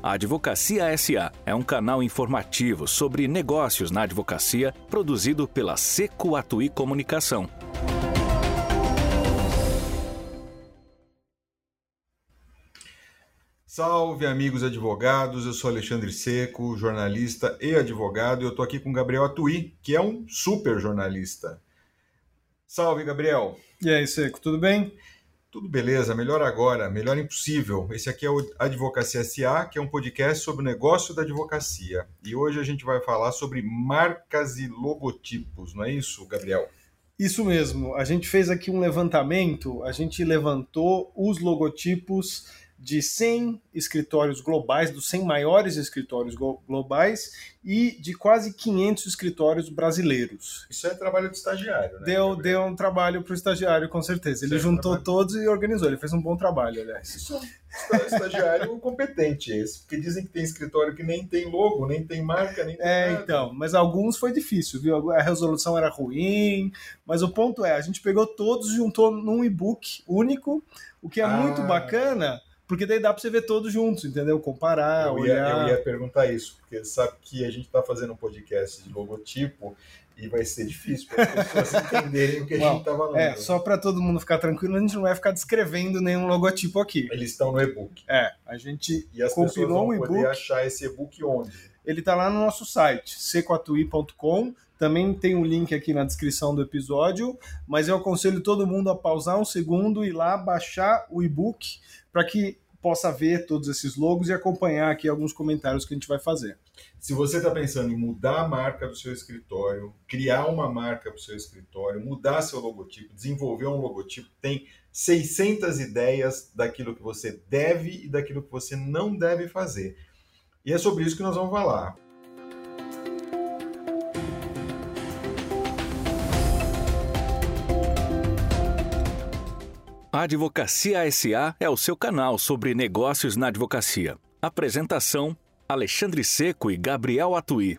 A Advocacia SA é um canal informativo sobre negócios na advocacia produzido pela Seco Atui Comunicação. Salve, amigos advogados. Eu sou Alexandre Seco, jornalista e advogado, e eu estou aqui com Gabriel Atui, que é um super jornalista. Salve, Gabriel. E aí, Seco, tudo bem? Tudo beleza, melhor agora, melhor impossível. Esse aqui é o Advocacia SA, que é um podcast sobre o negócio da advocacia. E hoje a gente vai falar sobre marcas e logotipos, não é isso, Gabriel? Isso mesmo. A gente fez aqui um levantamento, a gente levantou os logotipos de 100 escritórios globais, dos 100 maiores escritórios globais e de quase 500 escritórios brasileiros. Isso é trabalho de estagiário, né? Deu, deu um trabalho para o estagiário, com certeza. Ele certo, juntou trabalho. todos e organizou. Ele fez um bom trabalho, aliás. Isso é um estagiário competente esse, porque dizem que tem escritório que nem tem logo, nem tem marca, nem tem É, nada. então, mas alguns foi difícil, viu? A resolução era ruim, mas o ponto é, a gente pegou todos e juntou num e-book único, o que é ah. muito bacana porque daí dá para você ver todos juntos, entendeu? Comparar, eu ia, olhar. Eu ia perguntar isso, porque sabe que a gente está fazendo um podcast de logotipo e vai ser difícil para as pessoas entenderem o que a gente está falando. É, só para todo mundo ficar tranquilo, a gente não vai ficar descrevendo nenhum logotipo aqui. Eles estão no e-book. É, a gente e as compilou um e-book. poder achar esse e-book onde? Ele está lá no nosso site, secoatui.com. Também tem um link aqui na descrição do episódio, mas eu aconselho todo mundo a pausar um segundo e lá baixar o e-book para que possa ver todos esses logos e acompanhar aqui alguns comentários que a gente vai fazer. Se você está pensando em mudar a marca do seu escritório, criar uma marca para o seu escritório, mudar seu logotipo, desenvolver um logotipo, tem 600 ideias daquilo que você deve e daquilo que você não deve fazer. E é sobre isso que nós vamos falar. A Advocacia SA é o seu canal sobre negócios na advocacia. Apresentação: Alexandre Seco e Gabriel Atui.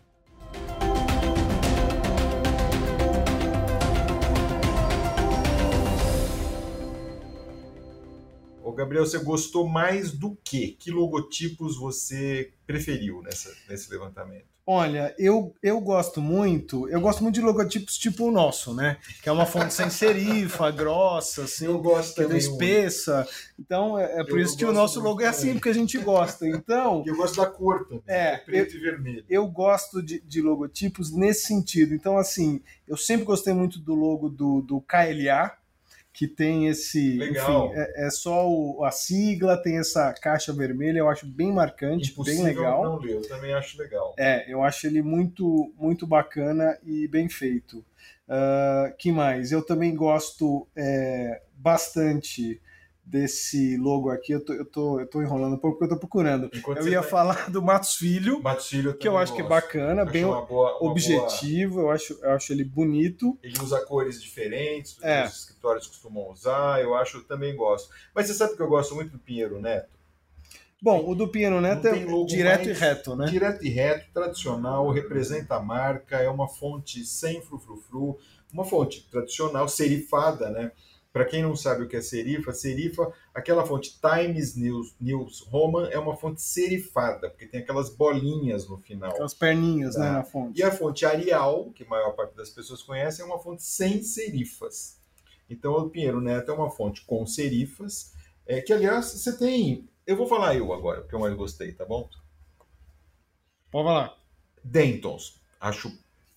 Gabriel, você gostou mais do que? Que logotipos você preferiu nessa, nesse levantamento? Olha, eu, eu gosto muito, eu gosto muito de logotipos tipo o nosso, né? Que é uma fonte sem serifa, grossa, assim, eu gosto que é espessa. Então, é, é por eu isso que o nosso logo é assim, porque a gente gosta. Então. Eu gosto da cor também, é, é preto eu, e vermelho. Eu gosto de, de logotipos nesse sentido. Então, assim, eu sempre gostei muito do logo do, do KLA, que tem esse. Legal. Enfim, é, é só o, a sigla, tem essa caixa vermelha, eu acho bem marcante, Impossível bem legal. Não ler, eu também acho legal. É, eu acho ele muito, muito bacana e bem feito. Uh, que mais? Eu também gosto é, bastante desse logo aqui, eu tô, eu tô, eu tô enrolando um pouco porque eu tô procurando. Enquanto eu ia tá... falar do Matos Filho, Matos Filho que eu acho gosto. que é bacana, acho bem boa, objetivo, boa... eu, acho, eu acho ele bonito. Ele usa cores diferentes, é. os escritórios costumam usar, eu acho, eu também gosto. Mas você sabe que eu gosto muito do Pinheiro Neto? Bom, o do Pinheiro Neto é direto e reto, né? Direto e reto, tradicional, representa a marca, é uma fonte sem frufrufru, uma fonte tradicional, serifada, né? Para quem não sabe o que é serifa, serifa, aquela fonte Times News, News Roman é uma fonte serifada, porque tem aquelas bolinhas no final. Aquelas perninhas tá? né, na fonte. E a fonte Arial, que a maior parte das pessoas conhece, é uma fonte sem serifas. Então o Pinheiro Neto é uma fonte com serifas, é, que aliás você tem. Eu vou falar eu agora, porque eu mais gostei, tá bom? Pode falar. Dentons. Acho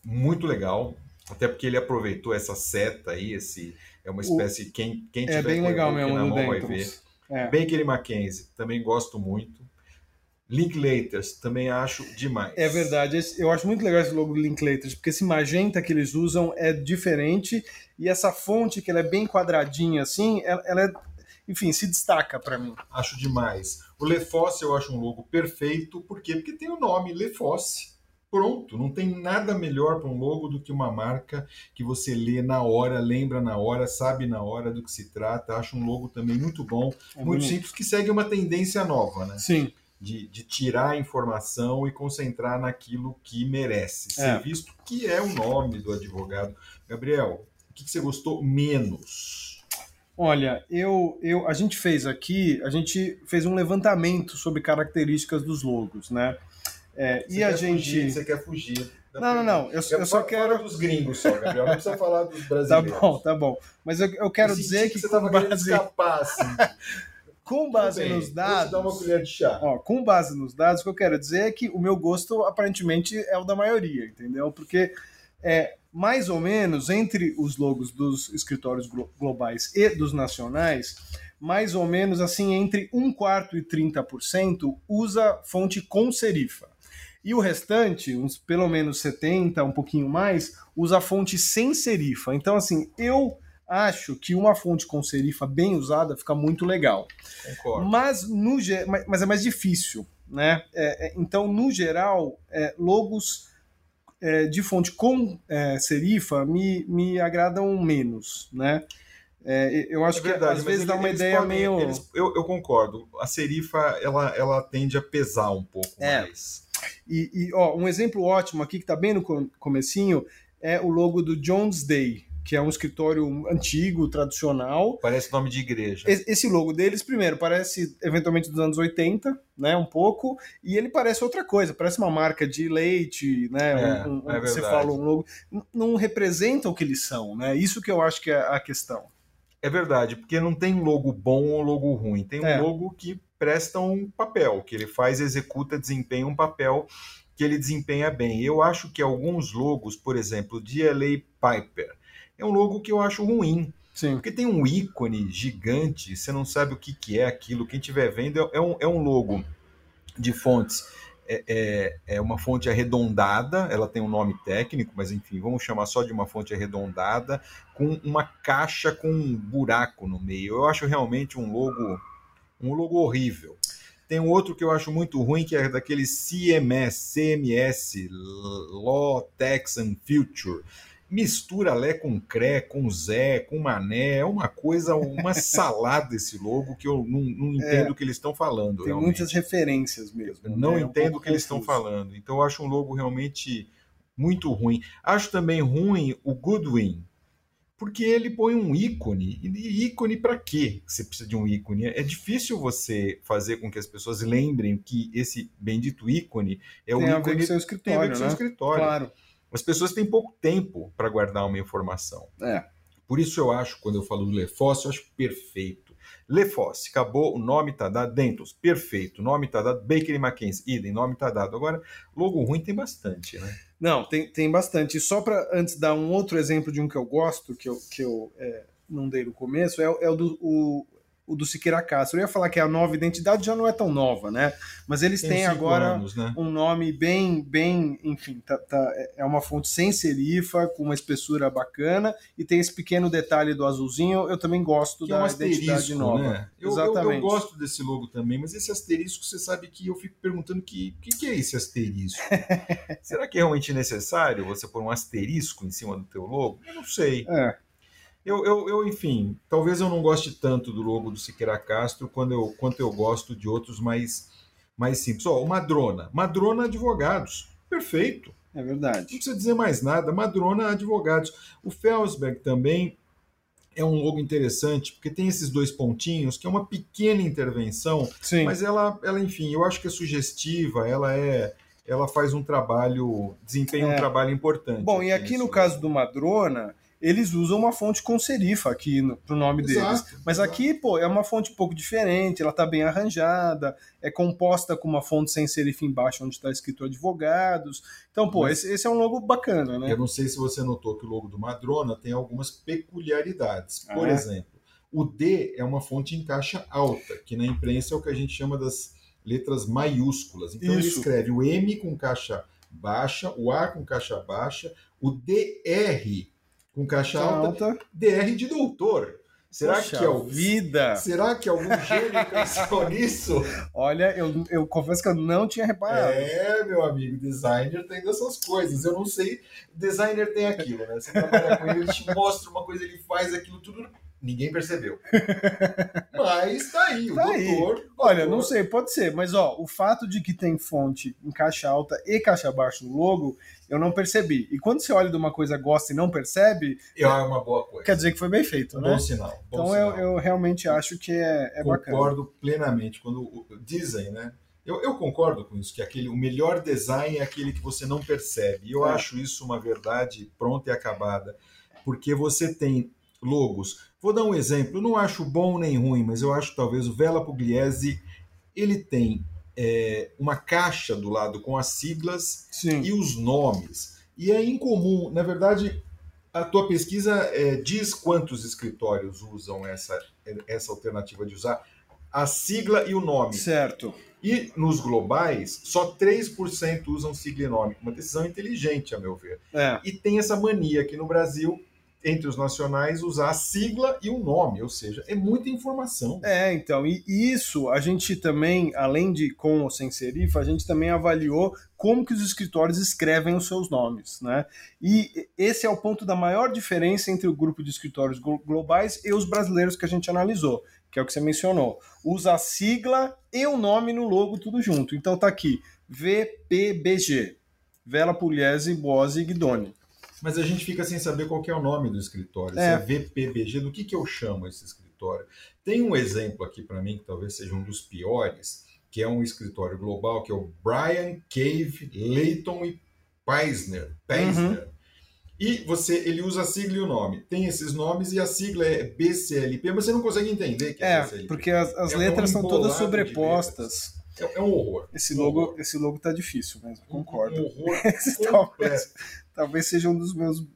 muito legal. Até porque ele aproveitou essa seta aí, esse é uma espécie o, quem quem é bem legal mesmo na mão vai ver. É. Baker Mackenzie também gosto muito. Linklaters também acho demais. É verdade, eu acho muito legal esse logo Linklaters, porque esse magenta que eles usam é diferente e essa fonte que ela é bem quadradinha assim, ela, ela é, enfim, se destaca para mim. Acho demais. O Lefosse eu acho um logo perfeito, por quê? Porque tem o nome Lefosse pronto, não tem nada melhor para um logo do que uma marca que você lê na hora, lembra na hora, sabe na hora do que se trata. Acho um logo também muito bom, é muito bonito. simples, que segue uma tendência nova, né? Sim. De, de, tirar a informação e concentrar naquilo que merece ser é. visto, que é o nome do advogado. Gabriel, o que, que você gostou menos? Olha, eu, eu, a gente fez aqui, a gente fez um levantamento sobre características dos logos, né? É, e a gente. Fugir, você quer fugir. Não, não, não. Eu, eu só quero. dos gringos só, Gabriel. Não precisa falar dos Tá brasileiros. bom, tá bom. Mas eu, eu quero Eu dizer que, você com tava querendo base, escapar, assim. com base bem, nos Vou te dados. dar uma colher de chá. Ó, com base nos dados, o que eu quero dizer é que o meu gosto aparentemente é o da maioria, entendeu? Porque é mais ou menos entre os logos dos escritórios glo- globais e dos nacionais, mais ou menos assim entre 1 quarto e 30% usa fonte com serifa. E o restante, uns pelo menos 70, um pouquinho mais, usa fonte sem serifa. Então, assim, eu acho que uma fonte com serifa bem usada fica muito legal. Concordo. Mas, no, mas é mais difícil, né? É, é, então, no geral, é, logos é, de fonte com é, serifa me, me agradam menos, né? É, eu acho É que verdade, às vezes ele- dá uma ideia podem- meio... eles- eu, eu concordo. A serifa, ela, ela tende a pesar um pouco É. mais. E, e, ó, um exemplo ótimo aqui, que tá bem no com- comecinho, é o logo do Jones Day, que é um escritório antigo, tradicional, Parece nome de igreja. Esse logo deles, primeiro, parece eventualmente dos anos 80, né? Um pouco, e ele parece outra coisa, parece uma marca de leite, né? É, um- um- é você fala um logo. Não representa o que eles são, né? Isso que eu acho que é a questão. É verdade, porque não tem logo bom ou logo ruim. Tem um É. logo que presta um papel, que ele faz, executa, desempenha um papel que ele desempenha bem. Eu acho que alguns logos, por exemplo, de LA Piper, é um logo que eu acho ruim, Sim. porque tem um ícone gigante, você não sabe o que, que é aquilo. Quem estiver vendo é, é um, é um logo de fontes. É, é, é uma fonte arredondada, ela tem um nome técnico, mas enfim, vamos chamar só de uma fonte arredondada, com uma caixa com um buraco no meio. Eu acho realmente um logo, um logo horrível. Tem um outro que eu acho muito ruim, que é daquele CMS, CMS, Law, Texan Future. Mistura Lé com Cré, com Zé, com Mané, é uma coisa, uma salada esse logo que eu não, não entendo o que eles estão falando. Tem realmente. muitas referências mesmo. Eu não né? É um entendo o pouco que eles estão falando. Então eu acho um logo realmente muito ruim. Acho também ruim o Goodwin, porque ele põe um ícone. E ícone para quê? Você precisa de um ícone. É difícil você fazer com que as pessoas lembrem que esse bendito ícone é o Tem ícone com o seu que tem a ver escritório, com o seu né? escritório. Claro. As pessoas têm pouco tempo para guardar uma informação. É. Por isso eu acho, quando eu falo do Lefosse, eu acho perfeito. Lefosse, acabou, o nome está dado. Dentos, perfeito. O nome está dado. Baker e Mackenzie, idem, nome está dado. Agora, logo ruim tem bastante, né? Não, tem, tem bastante. E só para antes dar um outro exemplo de um que eu gosto, que eu, que eu é, não dei no começo, é, é o do. O, o do Siqueira Castro. Eu ia falar que a nova identidade já não é tão nova, né? Mas eles Tem têm agora anos, né? um nome bem, bem, enfim, tá, tá- é uma fonte sem serifa, com uma espessura bacana, e tem esse pequeno detalhe do azulzinho, eu também gosto Que é da um identidade nova. né? Eu, eu, Exatamente. eu gosto desse logo também, mas esse asterisco, você sabe que eu fico perguntando que o que, que é esse asterisco? Será que é realmente necessário você pôr um asterisco em cima do teu logo? Eu não sei. É, Eu, eu, eu, enfim, talvez eu não goste tanto do logo do Siqueira Castro quando eu, quanto eu gosto de outros mais, mais simples. Ó, o Madrona. Madrona Advogados. Perfeito. é Não verdade. precisa dizer mais nada. Madrona Advogados. O Felsberg também é um logo interessante, porque tem esses dois pontinhos, que é uma pequena intervenção, Sim. mas ela, ela, enfim, eu acho que é sugestiva, ela é. Ela faz um trabalho, desempenha um É. trabalho importante. Bom, e aqui no nesse caso do Madrona, eles usam uma fonte com serifa aqui no, pro nome deles. Exato, Mas exato. aqui, pô, é uma fonte um pouco diferente, ela tá bem arranjada, é composta com uma fonte sem serifa embaixo, onde está escrito advogados. Então, pô, Mas- esse, esse é um logo bacana, né? Eu não sei se você notou que o logo do Madrona tem algumas peculiaridades. Por Ah, exemplo, o D é uma fonte em caixa alta, que na imprensa é o que a gente chama das letras maiúsculas. Então ele Isso. escreve o M com caixa baixa, o A com caixa baixa, o DR com caixa alta, alta. DR de doutor. Será Poxa que é o vida? Será que algum gênio pensou nisso? Olha, eu, eu confesso que eu não tinha reparado. É, meu amigo, designer tem dessas coisas. Eu não sei, designer tem aquilo, né? Você trabalha com ele, ele te mostra uma coisa, ele faz aquilo tudo Ninguém percebeu. Mas tá aí, o Tá aí. doutor. Olha, doutor- não sei, pode ser, mas ó, o fato de que tem fonte em caixa alta e caixa baixa no logo, eu não percebi. E quando você olha de uma coisa, gosta e não percebe, É uma boa coisa. quer dizer que foi bem feito, né? Bom sinal. bom Então eu, sinal. eu realmente acho que é, é bacana. concordo plenamente. Quando dizem, né? Eu, eu concordo com isso, que aquele, o melhor design é aquele que você não percebe. E eu É. acho isso uma verdade pronta e acabada. Porque você tem logos. Vou dar um exemplo, eu não acho bom nem ruim, mas eu acho talvez o Vela Pugliese, ele tem é, uma caixa do lado com as siglas Sim. e os nomes. E é incomum, na verdade, a tua pesquisa é, diz quantos escritórios usam essa, essa alternativa de usar a sigla e o nome. Certo. E nos globais, só 3% usam sigla e nome. Uma decisão inteligente, a meu ver. É. E tem essa mania aqui no Brasil, entre os nacionais, usar a sigla e o nome. Ou seja, é muita informação. É, então, e isso a gente também, além de com ou sem serifa, a gente também avaliou como que os escritórios escrevem os seus nomes, né? E esse é o ponto da maior diferença entre o grupo de escritórios glo- globais e os brasileiros que a gente analisou, que é o que você mencionou. Usa a sigla e o nome no logo tudo junto. Então tá aqui, VPBG, Vela Pugliese, Bose e Guidoni. Mas a gente fica sem saber qual é o nome do escritório. É. Se é VPBG, do que, que eu chamo esse escritório? Tem um exemplo aqui para mim, que talvez seja um dos piores, que é um escritório global, que é o Brian Cave, Leighton e Peisner. Peisner. E você, ele usa a sigla e o nome. Tem esses nomes e a sigla é BCLP, mas você não consegue entender que é, É, BCLP. porque as, as É letras são todas sobrepostas. É, é um horror. Esse Um logo, horror. esse logo tá difícil mesmo, concordo. Um horror talvez, talvez seja um dos meus,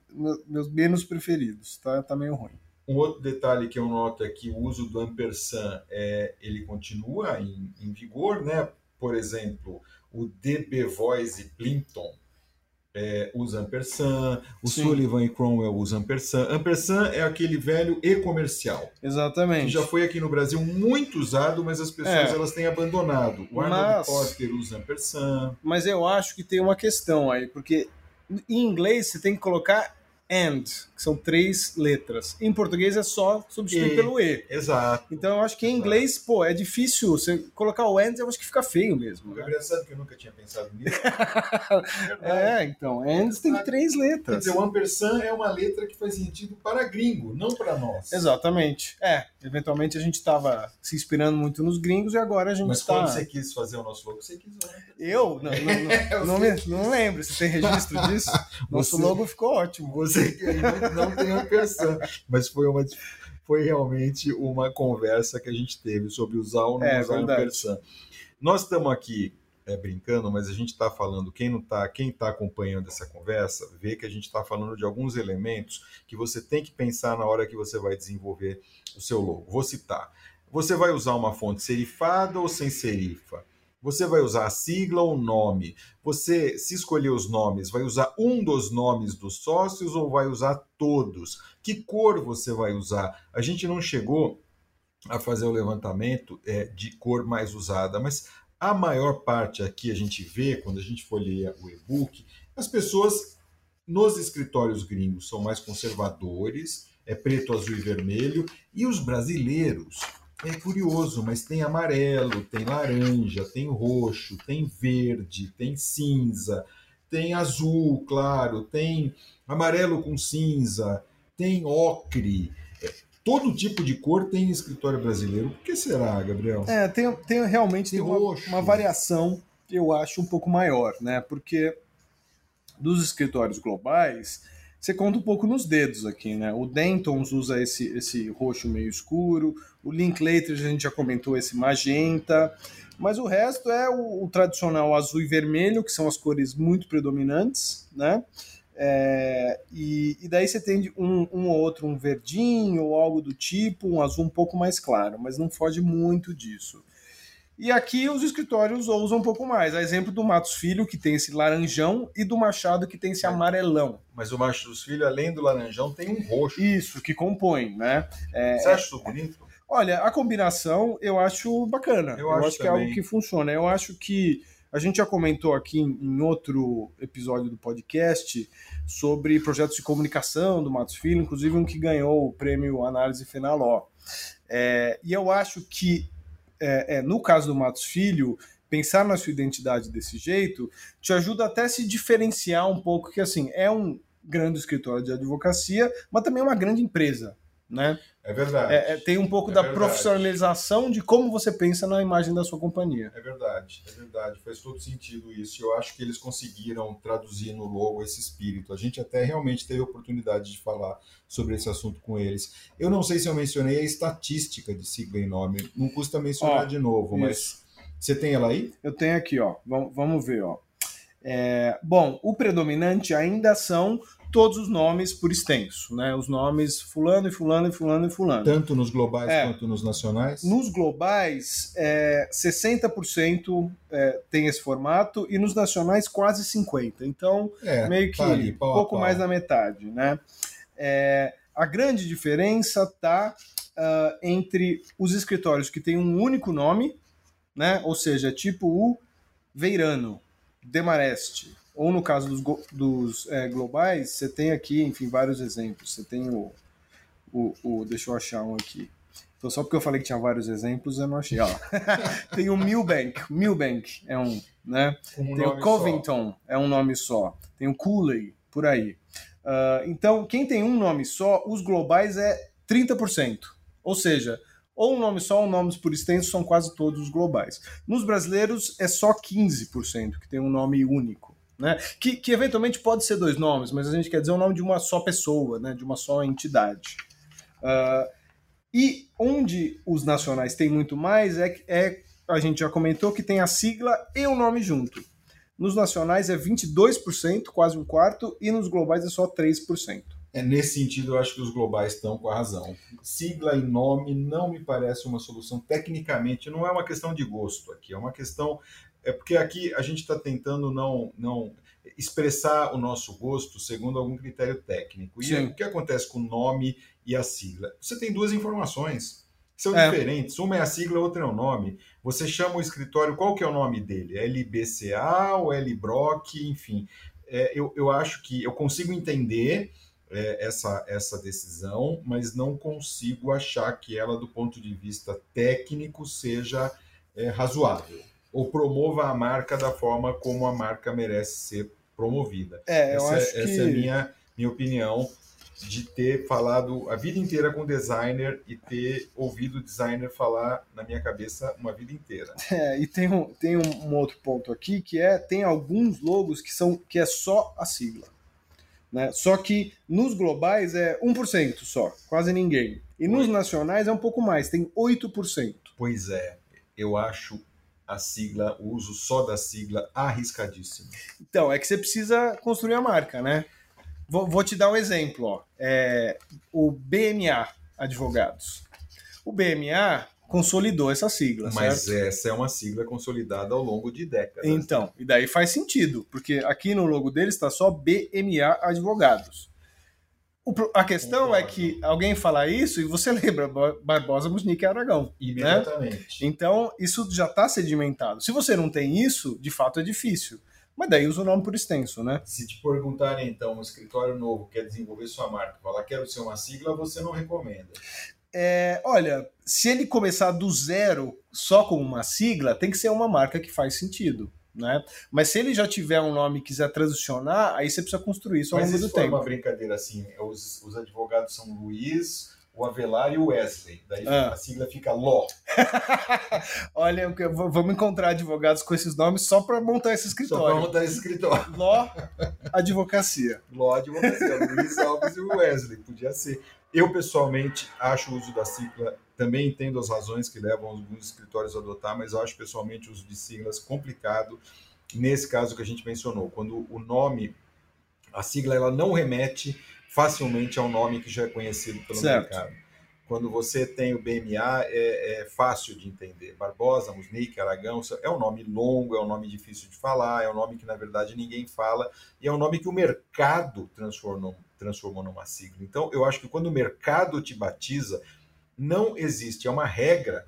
meus menos preferidos, tá? Tá meio ruim. Um outro detalhe que eu noto é que o uso do ampersand é, ele continua em, em vigor, né? Por exemplo, o DB Voice Plimpton é, usa ampersand, o Sim. Sullivan e Cromwell usam ampersand. Ampersand é aquele velho e-comercial, que Exatamente. já foi aqui no Brasil muito usado, mas as pessoas É. elas têm abandonado. O Arnold Mas- Porter usa ampersand. Mas eu acho que tem uma questão aí, porque em inglês você tem que colocar and, que são três letras. Em português é só substituir E. pelo e. Exato. Então eu acho que em inglês, pô, é difícil. Você colocar o and, eu acho que fica feio mesmo. O né? Sabe que eu nunca tinha pensado nisso. Verdade. É, então, and tem três Quer letras. dizer, o ampersand é uma letra que faz sentido para gringo, não para nós. Exatamente. É, eventualmente a gente estava se inspirando muito nos gringos e agora a gente Mas está. quando você quis fazer o nosso logo, você quis. Eu? Não, não, não, não, me- não lembro. Você tem registro disso? Nosso Você- logo ficou ótimo. Você que ainda não tem ampersand. Mas foi, uma, foi realmente uma conversa que a gente teve sobre usar ou não É, usar verdade. ampersand. Nós estamos aqui é, brincando, mas a gente está falando, quem não tá, quem está acompanhando essa conversa, vê que a gente está falando de alguns elementos que você tem que pensar na hora que você vai desenvolver o seu logo. Vou citar. Você vai usar uma fonte serifada ou sem serifa? Você vai usar a sigla ou nome? Você, se escolher os nomes, vai usar um dos nomes dos sócios ou vai usar todos? Que cor você vai usar? A gente não chegou a fazer o levantamento é, de cor mais usada, mas a maior parte aqui a gente vê, quando a gente folheia o e-book, as pessoas nos escritórios gringos são mais conservadores, é preto, azul e vermelho, e os brasileiros, é curioso, mas tem amarelo, tem laranja, tem roxo, tem verde, tem cinza, tem azul, claro, tem amarelo com cinza, tem ocre. É, Todo tipo de cor tem em escritório brasileiro. Por que será, Gabriel? É, tem, tem realmente Tem tem uma, uma variação que eu acho um pouco maior, né? Porque dos escritórios globais, você conta um pouco nos dedos aqui, né? O Dentons usa esse, esse roxo meio escuro, o Linklater a gente já comentou esse magenta, mas o resto é o, o tradicional azul e vermelho, que são as cores muito predominantes, né? É, e, e daí você tem um, um ou outro, um verdinho ou algo do tipo, um azul um pouco mais claro, mas não foge muito disso. E aqui os escritórios usam um pouco mais. A exemplo do Matos Filho, que tem esse laranjão, e do Machado, que tem esse amarelão. Mas o Macho dos Filhos, além do laranjão, tem um roxo. Isso, que compõe, né? Você acha isso bonito? Olha, a combinação eu acho bacana. Eu acho que é algo que funciona. Eu acho que a A gente já comentou aqui em, em outro episódio do podcast sobre projetos de comunicação do Matos Filho, inclusive um que ganhou o prêmio Análise Fenaló. É, e eu acho que, é, é, no caso do Matos Filho, pensar na sua identidade desse jeito te ajuda até a se diferenciar um pouco, que assim, é um grande escritório de advocacia, mas também é uma grande empresa né? É verdade. É, é, tem um pouco é da verdade. profissionalização de como você pensa na imagem da sua companhia. É verdade, é verdade. Faz todo sentido isso. Eu acho que eles conseguiram traduzir no logo esse espírito. A gente até realmente teve oportunidade de falar sobre esse assunto com eles. Eu não sei se eu mencionei a estatística de sigla e nome. Não custa mencionar Ó, de novo, mas isso. você tem ela aí? Eu tenho aqui, ó. Vamos, vamos ver, ó. É, bom, o predominante ainda são todos os nomes por extenso, né? Os nomes fulano e fulano e fulano e fulano. Tanto nos globais É. quanto nos nacionais? Nos globais, é, 60% é, tem esse formato e nos nacionais quase 50%. Então, É, meio que tá ali, pau pouco pau. mais da metade, né? É, a grande diferença está entre os escritórios que têm um único nome, né? Ou seja, tipo o Veirano, Demarest, ou no caso dos, dos é, globais, você tem aqui, enfim, vários exemplos. Você tem o, o, o- deixa eu achar um aqui. Então, só porque eu falei que tinha vários exemplos, eu não achei. Ó. tem o Milbank, Milbank é um, né? Um Tem o Covington, é um nome só. Tem o Cooley, por aí. Ah, então, quem tem um nome só, os globais é 30%. Ou seja, ou um nome só ou nomes por extenso são quase todos os globais. Nos brasileiros é só 15% que tem um nome único. Né? Que, que eventualmente pode ser dois nomes, mas a gente quer dizer o nome de uma só pessoa, né? de uma só entidade. Ah, e onde os nacionais têm muito mais é, é, a gente já comentou que tem a sigla e o nome junto. Nos nacionais é 22%, quase um quarto, e nos globais é só 3%. É, nesse sentido, eu acho que os globais estão com a razão. Sigla e nome não me parece uma solução tecnicamente, não é uma questão de gosto aqui, é uma questão. É porque aqui a gente está tentando não, não expressar o nosso gosto segundo algum critério técnico. E Sim. o que acontece com o nome e a sigla? Você tem duas informações. São É. diferentes. Uma é a sigla, outra é o nome. Você chama o escritório, qual que é o nome dele? LBCA ou LBROC, enfim. É, eu, eu acho que eu consigo entender é, essa, essa decisão, mas não consigo achar que ela, do ponto de vista técnico, seja é, razoável ou promova a marca da forma como a marca merece ser promovida. É, eu essa acho que. essa é a minha, minha opinião de ter falado a vida inteira com designer e ter ouvido o designer falar na minha cabeça uma vida inteira. É, e tem, um, tem um, um outro ponto aqui que é tem alguns logos que são que é só a sigla. Né? Só que nos globais é 1% só, quase ninguém. E nos nacionais é um pouco mais, tem 8%. Pois é, eu acho a sigla, o uso só da sigla arriscadíssimo. Então, é que você precisa construir a marca, né? Vou, vou te dar um exemplo, ó. É, o BMA Advogados. O BMA consolidou essa sigla, Mas certo? essa é uma sigla consolidada ao longo de décadas. Então, e daí faz sentido, porque aqui no logo deles está só BMA Advogados. O a questão é Concordo. que alguém fala isso e você lembra Bar- Barbosa, Musnick e Aragão. Imediatamente. Então, isso já está sedimentado. Se você não tem isso, de fato é difícil. Mas daí usa o nome por extenso, né? Se te perguntarem, então, um escritório novo quer desenvolver sua marca, falar quero ser uma sigla, você não recomenda. É, olha, se ele começar do zero só com uma sigla, tem que ser uma marca que faz sentido. Né? Mas se ele já tiver um nome e quiser transicionar, aí você precisa construir isso ao Mas longo do tempo. uma brincadeira assim, os, os advogados são Luiz, o Avelar e o Wesley. Daí Ah. a sigla fica Ló. Olha, vamos encontrar advogados com esses nomes só para montar esse Só escritório. vamos dar esse escritório. Ló Advocacia. Ló advocacia, Luiz Alves e o Wesley, podia ser. Eu, pessoalmente, acho o uso da sigla, também entendo as razões que levam alguns escritórios a adotar, mas eu acho pessoalmente o uso de siglas complicado nesse caso que a gente mencionou, quando o nome, a sigla, ela não remete facilmente ao nome que já é conhecido pelo Certo. mercado. Quando você tem o BMA, é, é fácil de entender. Barbosa, Musnick, Aragão, é um nome longo, é um nome difícil de falar, é um nome que, na verdade, ninguém fala, e é um nome que o mercado transformou, transformou numa sigla. Então, eu acho que quando o mercado te batiza, não existe, é uma regra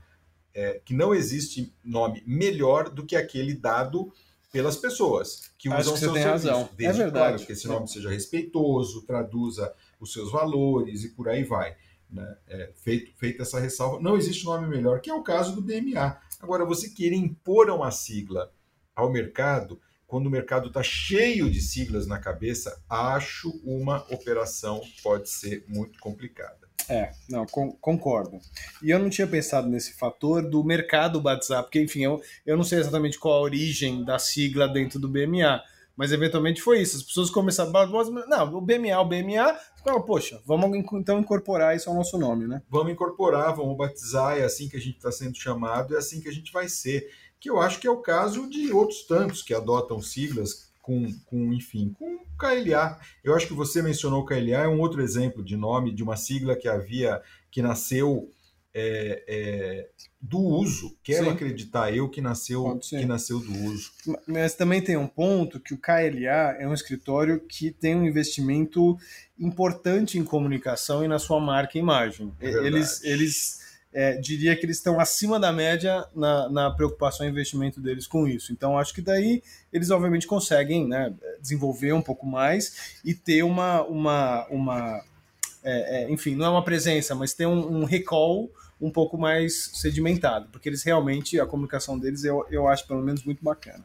é, que não existe nome melhor do que aquele dado pelas pessoas que Acho usam que seu você tem serviço. razão. Desde, É verdade. claro, que esse nome seja respeitoso, traduza os seus valores e por aí vai. Né? É, feito, feita essa ressalva, não existe nome melhor, que é o caso do BMA. Agora, você querer impor uma sigla ao mercado, quando o mercado está cheio de siglas na cabeça, acho uma operação pode ser muito complicada. É, não, con- concordo. E eu não tinha pensado nesse fator do mercado batizar, porque, enfim, eu, eu não sei exatamente qual a origem da sigla dentro do BMA, mas eventualmente foi isso. As pessoas começaram a falar, não, o BMA, o BMA, poxa, vamos então incorporar isso ao nosso nome, né? Vamos incorporar, vamos batizar, é assim que a gente está sendo chamado, é assim que a gente vai ser. Que eu acho que é o caso de outros tantos que adotam siglas com, com enfim, com KLA. Eu acho que você mencionou KLA, é um outro exemplo de nome de uma sigla que havia, que nasceu é, é, do uso. Quero Sim. acreditar eu que nasceu, que nasceu do uso. Mas também tem um ponto que o KLA é um escritório que tem um investimento importante em comunicação e na sua marca e imagem. É eles, eles é, diria que eles estão acima da média na, na preocupação e investimento deles com isso. Então, acho que daí eles obviamente conseguem né, desenvolver um pouco mais e ter uma, uma, uma é, é, enfim, não é uma presença, mas ter um, um recall um pouco mais sedimentado, porque eles realmente, a comunicação deles, eu, eu acho pelo menos muito bacana.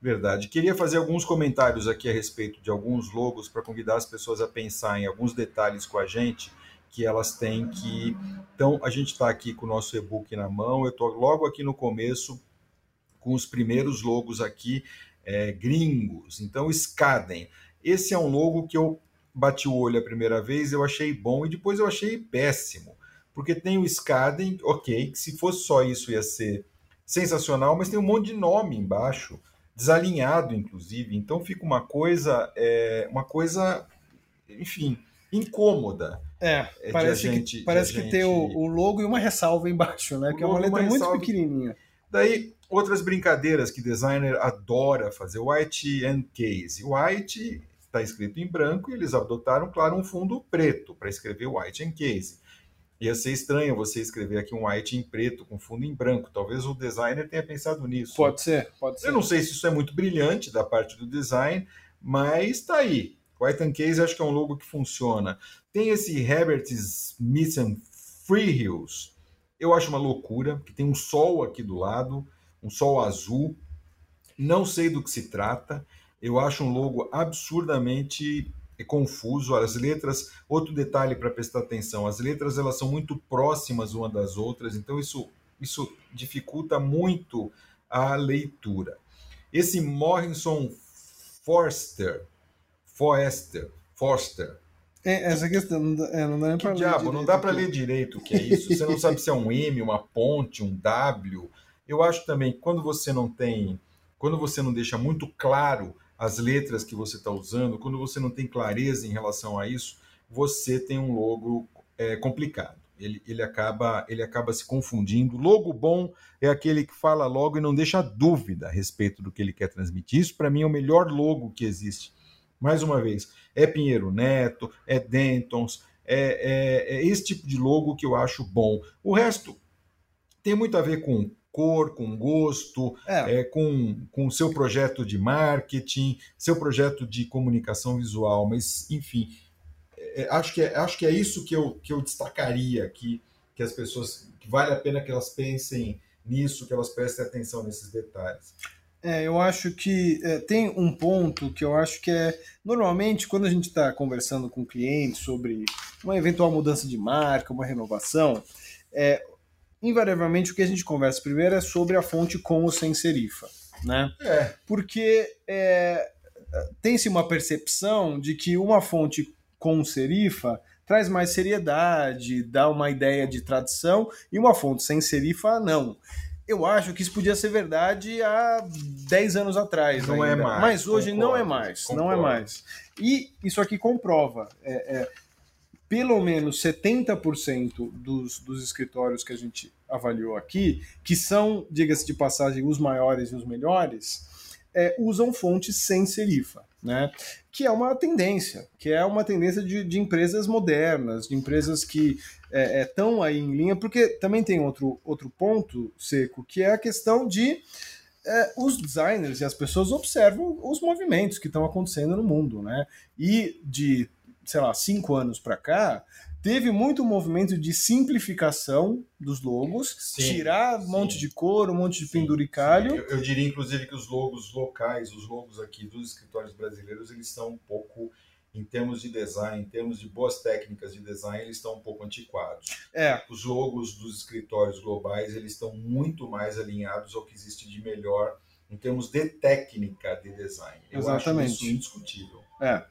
Verdade. Queria fazer alguns comentários aqui a respeito de alguns logos para convidar as pessoas a pensar em alguns detalhes com a gente que elas têm que. Então, a gente está aqui com o nosso e-book na mão, eu estou logo aqui no começo com os primeiros logos aqui é, gringos. Então, Skaden. Esse é um logo que eu bati o olho a primeira vez, eu achei bom e depois eu achei péssimo. Porque tem o Skaden, ok, que se fosse só isso ia ser sensacional, mas tem um monte de nome embaixo desalinhado, inclusive. Então fica uma coisa, é, uma coisa, enfim, incômoda. É, É parece gente- que, parece que tem o, gente- o logo e uma ressalva embaixo, né? O Que é uma e uma letra muito pequenininha. Daí, outras brincadeiras que designer adora fazer, white and case. White está escrito em branco e eles adotaram, claro, um fundo preto para escrever white and case. Ia ser estranho você escrever aqui um white em preto com fundo em branco. Talvez o designer tenha pensado nisso. Pode ser, pode ser. Eu não sei se isso é muito brilhante da parte do design, mas está aí. White and Case acho que é um logo que funciona. Tem esse Herbert Smith Free Hills. Eu acho uma loucura, que tem um sol aqui do lado, um sol azul. Não sei do que se trata. Eu acho um logo absurdamente confuso. As letras, outro detalhe para prestar atenção, as letras elas são muito próximas uma das outras, então isso, isso dificulta muito a leitura. Esse Morrison Forster, Forster, Forster, É, essa questão não dá, é, não dá nem que diabo, não direito dá para ler direito o que é isso. Você não sabe se é um M, uma ponte, um W. Eu acho também que quando você não tem, quando você não deixa muito claro as letras que você está usando, quando você não tem clareza em relação a isso, você tem um logo é, complicado. Ele, ele, acaba, ele acaba se confundindo. Logo bom é aquele que fala logo e não deixa dúvida a respeito do que ele quer transmitir. Isso, para mim, é o melhor logo que existe. Mais uma vez, é Pinheiro Neto, é Dentons, é, é, é esse tipo de logo que eu acho bom. O resto tem muito a ver com cor, com gosto, É, é, com o seu projeto de marketing, seu projeto de comunicação visual, mas enfim, é, acho, que é, acho que é isso que eu, que eu destacaria aqui, que as pessoas, que vale a pena que elas pensem nisso, que elas prestem atenção nesses detalhes. É, eu acho que é, tem um ponto que eu acho que é. Normalmente, quando a gente está conversando com o cliente sobre uma eventual mudança de marca, uma renovação, é, invariavelmente o que a gente conversa primeiro é sobre a fonte com ou sem serifa. Né? É, Porque é, tem-se uma percepção de que uma fonte com serifa traz mais seriedade, dá uma ideia de tradição, e uma fonte sem serifa, não. Eu acho que isso podia ser verdade há 10 anos atrás. Não é ainda. mais, Mas hoje não é concordo, mais. Não é concordo. mais. E isso aqui comprova. é, é, pelo menos 70% dos, dos escritórios que a gente avaliou aqui, que são, diga-se de passagem, os maiores e os melhores, é, usam fontes sem serifa, né? Que é uma tendência, que é uma tendência de, de empresas modernas, de empresas que estão aí em linha, porque também tem outro, outro ponto seco, que é a questão de é, os designers e as pessoas observam os movimentos que estão acontecendo no mundo, né? E de, sei lá, cinco anos para cá, teve muito movimento de simplificação dos logos, sim, tirar um monte de cor, um monte de sim, penduricalho. Sim. Eu, eu, diria, inclusive, que os logos locais, os logos aqui dos escritórios brasileiros, eles são um pouco, em termos de design, em termos de boas técnicas de design, eles estão um pouco antiquados. É. Os logos dos escritórios globais, eles estão muito mais alinhados ao que existe de melhor em termos de técnica de design. Eu Exatamente. acho isso indiscutível. É.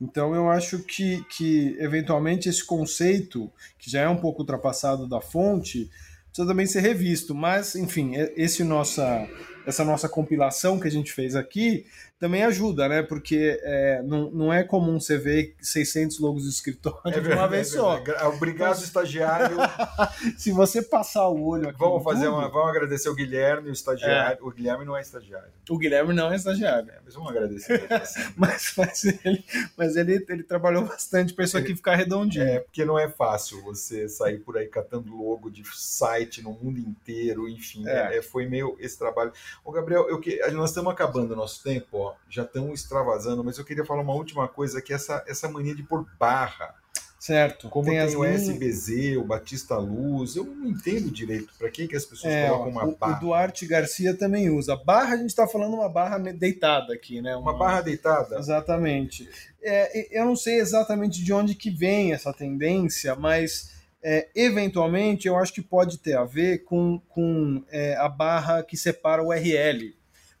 Então eu acho que, que eventualmente esse conceito, que já é um pouco ultrapassado da fonte, precisa também ser revisto. Mas, enfim, esse nossa, essa nossa compilação que a gente fez aqui também ajuda, né? Porque é, não, não é comum você ver 600 logos de escritório é verdade, de uma vez é só. Obrigado, estagiário. Se você passar o olho aqui. Vamos fazer uma, vamos agradecer o Guilherme, o estagiário. É. O Guilherme não é estagiário. O Guilherme não é estagiário. É, mas vamos agradecer. Assim. mas mas, ele, mas ele, ele trabalhou bastante para isso aqui ficar redondinho. É, porque não é fácil você sair por aí catando logo de site no mundo inteiro, enfim. É. foi meio esse trabalho. Ô, Gabriel, eu, nós estamos acabando o nosso tempo, ó já estão extravasando, mas eu queria falar uma última coisa, que é essa, essa mania de pôr barra. Certo. Como tem, tem o SBZ, o Batista Luz, eu não entendo direito para que, que as pessoas é, colocam uma o, barra. O Duarte Garcia também usa. Barra, a gente está falando uma barra deitada aqui, né? Uma, uma barra deitada? Exatamente. É, eu não sei exatamente de onde que vem essa tendência, mas é, eventualmente eu acho que pode ter a ver com, com é, a barra que separa o URL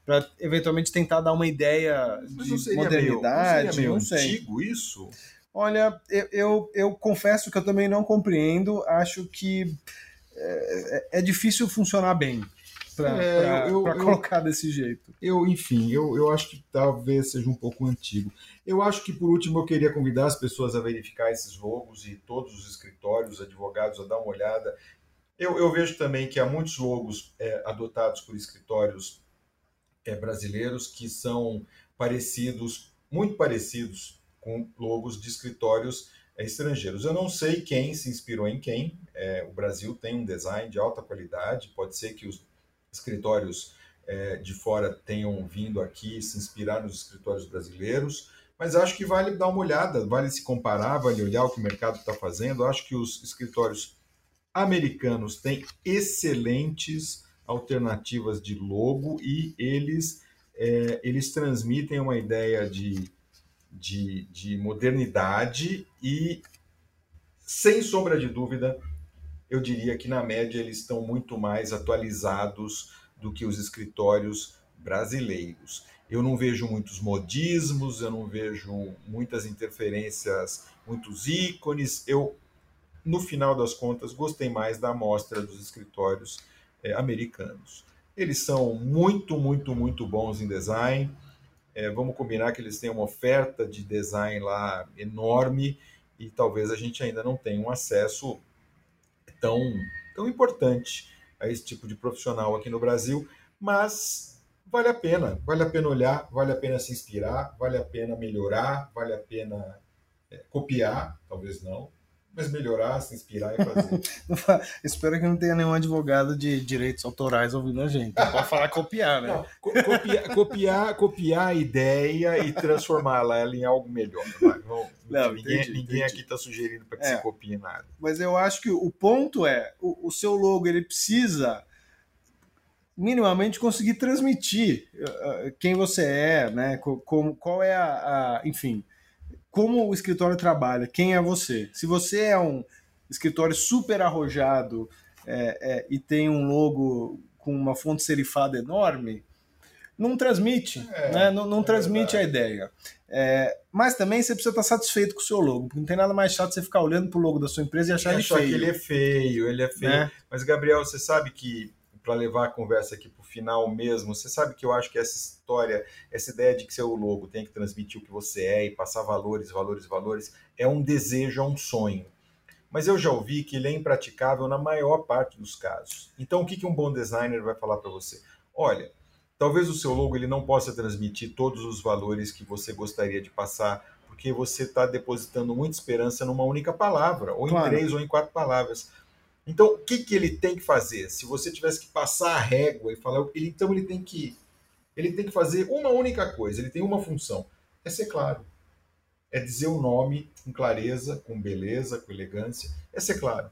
para eventualmente tentar dar uma ideia de modernidade. Meio, não, seria meio antigo isso? Olha, eu, eu, eu, confesso que eu também não compreendo. Acho que é, é, é difícil funcionar bem para é, colocar desse jeito. Eu, enfim, eu, eu acho que talvez seja um pouco antigo. Eu acho que, por último, eu queria convidar as pessoas a verificar esses logos e todos os escritórios, advogados, a dar uma olhada. Eu, eu vejo também que há muitos logos é, adotados por escritórios é, brasileiros que são parecidos, muito parecidos com logos de escritórios é, estrangeiros. Eu não sei quem se inspirou em quem. É, o Brasil tem um design de alta qualidade. Pode ser que os escritórios é, de fora tenham vindo aqui se inspirar nos escritórios brasileiros. Mas acho que vale dar uma olhada, vale se comparar, vale olhar o que o mercado está fazendo. Acho que os escritórios americanos têm excelentes alternativas de logo e eles, é, eles transmitem uma ideia de, de, de modernidade e, sem sombra de dúvida, eu diria que na média eles estão muito mais atualizados do que os escritórios brasileiros. Eu não vejo muitos modismos, eu não vejo muitas interferências, muitos ícones. Eu, no final das contas, gostei mais da amostra dos escritórios é, americanos. Eles são muito, muito, muito bons em design. É, vamos combinar que eles têm uma oferta de design lá enorme e talvez a gente ainda não tenha um acesso tão, tão importante a esse tipo de profissional aqui no Brasil, mas vale a pena, vale a pena olhar, vale a pena se inspirar, vale a pena melhorar, vale a pena é, copiar, talvez não, mas melhorar, se inspirar e fazer. Espero que não tenha nenhum advogado de direitos autorais ouvindo a gente. Pode falar copiar, né? Não, copiar, copiar, copiar a ideia e transformá-la em algo melhor. Não, ninguém entendi, ninguém entendi. aqui está sugerindo para que é, se copie nada. Mas eu acho que o ponto é, o, o seu logo ele precisa minimamente conseguir transmitir uh, quem você é, né? Como, qual é a, a enfim, como o escritório trabalha, quem é você. Se você é um escritório super arrojado é, é, e tem um logo com uma fonte serifada enorme, não transmite, é, né? não, não é transmite a ideia. É, mas também você precisa estar satisfeito com o seu logo, porque não tem nada mais chato você ficar olhando para o logo da sua empresa e achar, ele, achar feio. que ele é feio. Ele é feio. Né? Mas, Gabriel, você sabe que para levar a conversa aqui para o final mesmo, você sabe que eu acho que essa história, essa ideia de que seu logo tem que transmitir o que você é e passar valores, valores, valores, é um desejo, é um sonho. Mas eu já ouvi que ele é impraticável na maior parte dos casos. Então, o que, que um bom designer vai falar para você? Olha, talvez o seu logo ele não possa transmitir todos os valores que você gostaria de passar, porque você está depositando muita esperança numa única palavra, ou claro. em três ou em quatro palavras. Então, o que, que ele tem que fazer? Se você tivesse que passar a régua e falar, ele, então ele tem que ele tem que fazer uma única coisa, ele tem uma função, é ser claro. É dizer o nome com clareza, com beleza, com elegância, é ser claro.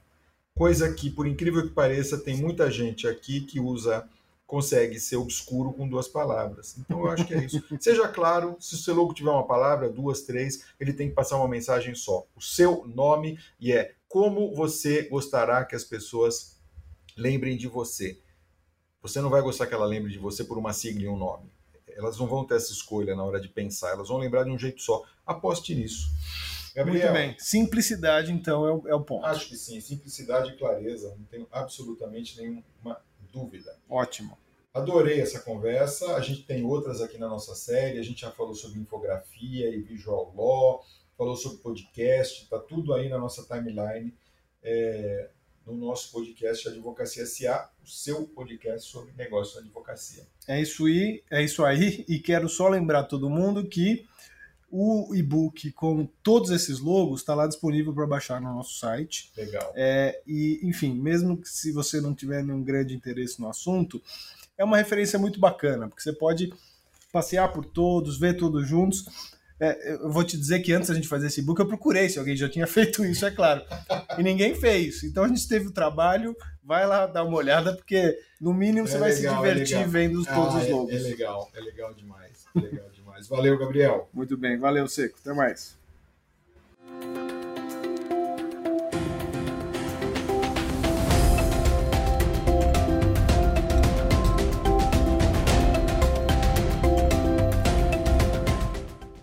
Coisa que, por incrível que pareça, tem muita gente aqui que usa consegue ser obscuro com duas palavras. Então eu acho que é isso. Seja claro, se o seu logo tiver uma palavra, duas, três, ele tem que passar uma mensagem só. O seu nome e é como você gostará que as pessoas lembrem de você. Você não vai gostar que ela lembre de você por uma sigla e um nome. Elas não vão ter essa escolha na hora de pensar, elas vão lembrar de um jeito só. Aposte nisso. Gabriel, Muito bem. Simplicidade, então, é o, é o ponto. Acho que sim. Simplicidade e clareza. Não tenho absolutamente nenhuma dúvida. Ótimo. Adorei essa conversa. A gente tem outras aqui na nossa série. A gente já falou sobre infografia e visual law, falou sobre podcast, está tudo aí na nossa timeline, é, no nosso podcast Advocacia SA, o seu podcast sobre negócio de advocacia. É isso aí, é isso aí. E quero só lembrar todo mundo que o e-book com todos esses logos está lá disponível para baixar no nosso site. Legal. É, e, enfim, mesmo que se você não tiver nenhum grande interesse no assunto, é uma referência muito bacana, porque você pode passear por todos, ver todos juntos. É, eu vou te dizer que antes da gente fazer esse book, eu procurei se alguém já tinha feito isso, é claro. E ninguém fez. Então a gente teve o trabalho, vai lá dar uma olhada, porque no mínimo é você vai legal, se é divertir é vendo todos ah, os logos. É, é, legal, é legal demais. É legal demais. Valeu, Gabriel. Muito bem, valeu, Seco. Até mais.